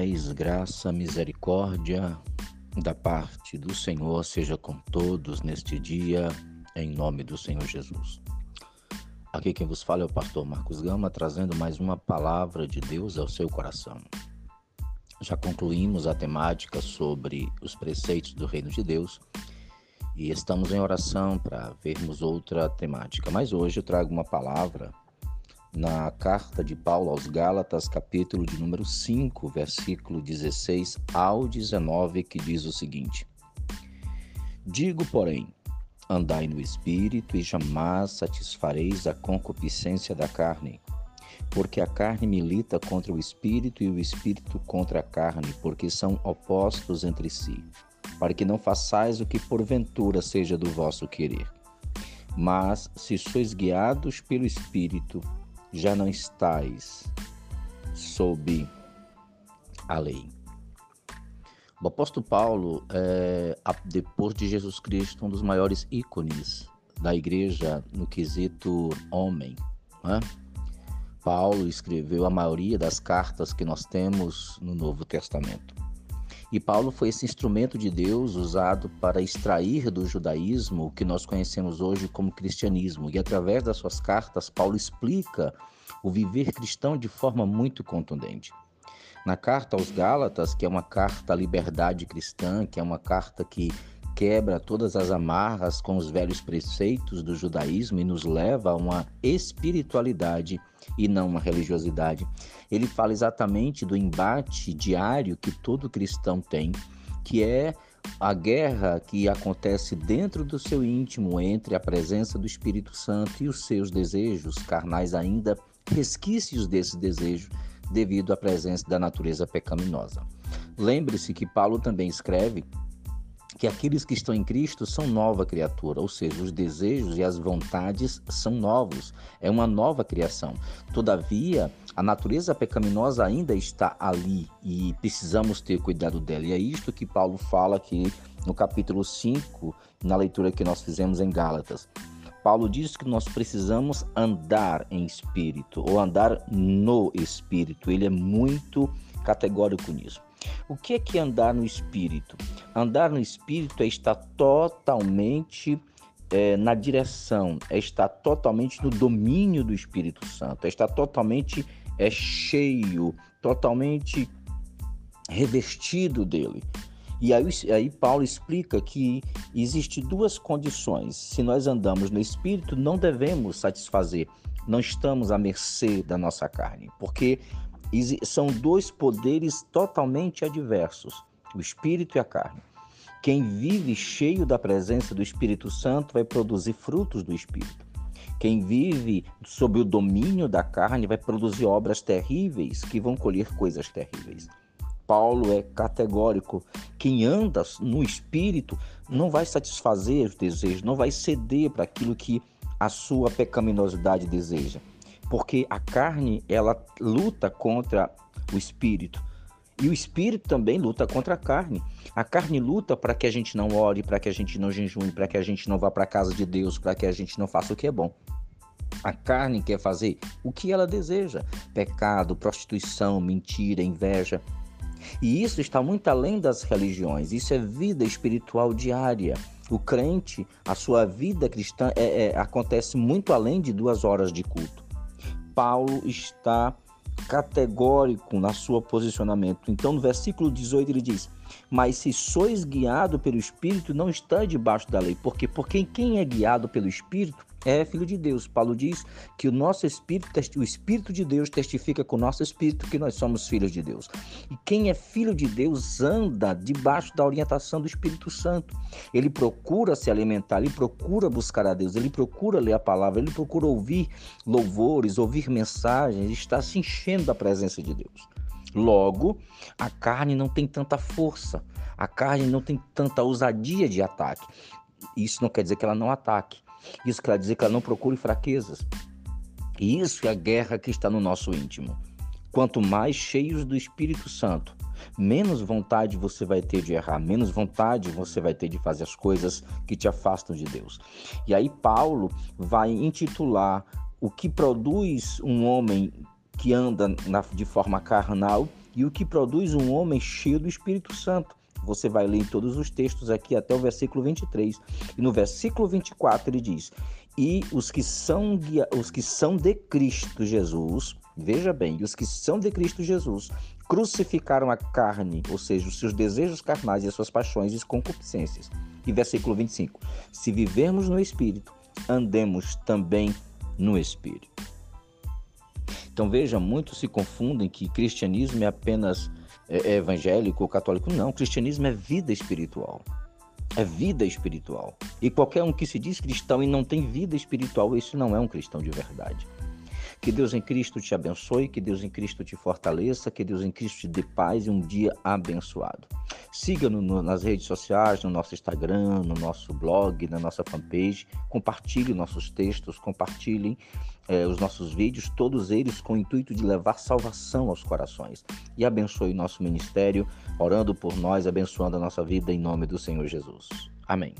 paz, graça, misericórdia da parte do Senhor seja com todos neste dia, em nome do Senhor Jesus. Aqui quem vos fala é o pastor Marcos Gama, trazendo mais uma palavra de Deus ao seu coração. Já concluímos a temática sobre os preceitos do reino de Deus e estamos em oração para vermos outra temática. Mas hoje eu trago uma palavra na carta de Paulo aos Gálatas, capítulo de número 5, versículo 16 ao 19, que diz o seguinte: Digo, porém, andai no espírito e jamais satisfareis a concupiscência da carne. Porque a carne milita contra o espírito e o espírito contra a carne, porque são opostos entre si, para que não façais o que porventura seja do vosso querer. Mas, se sois guiados pelo espírito, já não estais sob a lei. O apóstolo Paulo é, depois de Jesus Cristo, um dos maiores ícones da igreja no quesito homem. Né? Paulo escreveu a maioria das cartas que nós temos no Novo Testamento. E Paulo foi esse instrumento de Deus usado para extrair do judaísmo o que nós conhecemos hoje como cristianismo. E através das suas cartas, Paulo explica o viver cristão de forma muito contundente. Na carta aos Gálatas, que é uma carta à liberdade cristã, que é uma carta que quebra todas as amarras com os velhos preceitos do judaísmo e nos leva a uma espiritualidade e não uma religiosidade. Ele fala exatamente do embate diário que todo cristão tem, que é a guerra que acontece dentro do seu íntimo entre a presença do Espírito Santo e os seus desejos carnais ainda resquícios desse desejo devido à presença da natureza pecaminosa. Lembre-se que Paulo também escreve que aqueles que estão em Cristo são nova criatura, ou seja, os desejos e as vontades são novos, é uma nova criação. Todavia, a natureza pecaminosa ainda está ali e precisamos ter cuidado dela. E é isto que Paulo fala aqui no capítulo 5, na leitura que nós fizemos em Gálatas. Paulo diz que nós precisamos andar em espírito ou andar no espírito. Ele é muito categórico nisso. O que é que andar no espírito? Andar no espírito é estar totalmente é, na direção, é estar totalmente no domínio do Espírito Santo, é estar totalmente é, cheio, totalmente revestido dele. E aí, aí Paulo explica que existe duas condições. Se nós andamos no Espírito, não devemos satisfazer, não estamos à mercê da nossa carne, porque são dois poderes totalmente adversos, o Espírito e a carne. Quem vive cheio da presença do Espírito Santo vai produzir frutos do Espírito. Quem vive sob o domínio da carne vai produzir obras terríveis que vão colher coisas terríveis. Paulo é categórico. Quem anda no espírito não vai satisfazer os desejos, não vai ceder para aquilo que a sua pecaminosidade deseja. Porque a carne, ela luta contra o espírito. E o espírito também luta contra a carne. A carne luta para que a gente não ore, para que a gente não jejune, para que a gente não vá para a casa de Deus, para que a gente não faça o que é bom. A carne quer fazer o que ela deseja: pecado, prostituição, mentira, inveja. E isso está muito além das religiões, isso é vida espiritual diária. O crente, a sua vida cristã é, é, acontece muito além de duas horas de culto. Paulo está categórico na sua posicionamento. Então, no versículo 18, ele diz: Mas se sois guiado pelo Espírito, não está debaixo da lei. Porque, porque quem é guiado pelo Espírito é filho de Deus. Paulo diz que o nosso espírito, o espírito de Deus testifica com o nosso espírito que nós somos filhos de Deus. E quem é filho de Deus anda debaixo da orientação do Espírito Santo. Ele procura se alimentar, ele procura buscar a Deus, ele procura ler a palavra, ele procura ouvir louvores, ouvir mensagens, está se enchendo da presença de Deus. Logo, a carne não tem tanta força, a carne não tem tanta ousadia de ataque. Isso não quer dizer que ela não ataque, isso quer dizer que ela não procure fraquezas. E isso é a guerra que está no nosso íntimo. Quanto mais cheios do Espírito Santo, menos vontade você vai ter de errar, menos vontade você vai ter de fazer as coisas que te afastam de Deus. E aí Paulo vai intitular o que produz um homem que anda na, de forma carnal e o que produz um homem cheio do Espírito Santo. Você vai ler em todos os textos aqui até o versículo 23. E no versículo 24 ele diz: "E os que são os que são de Cristo Jesus, veja bem, os que são de Cristo Jesus crucificaram a carne, ou seja, os seus desejos carnais e as suas paixões e concupiscências." E versículo 25: "Se vivermos no espírito, andemos também no espírito." Então veja, muitos se confundem que cristianismo é apenas é, é evangélico ou católico. Não, cristianismo é vida espiritual. É vida espiritual. E qualquer um que se diz cristão e não tem vida espiritual, isso não é um cristão de verdade. Que Deus em Cristo te abençoe, que Deus em Cristo te fortaleça, que Deus em Cristo te dê paz e um dia abençoado. Siga-nos nas redes sociais, no nosso Instagram, no nosso blog, na nossa fanpage. Compartilhe nossos textos, compartilhem eh, os nossos vídeos, todos eles com o intuito de levar salvação aos corações. E abençoe nosso ministério, orando por nós, abençoando a nossa vida em nome do Senhor Jesus. Amém.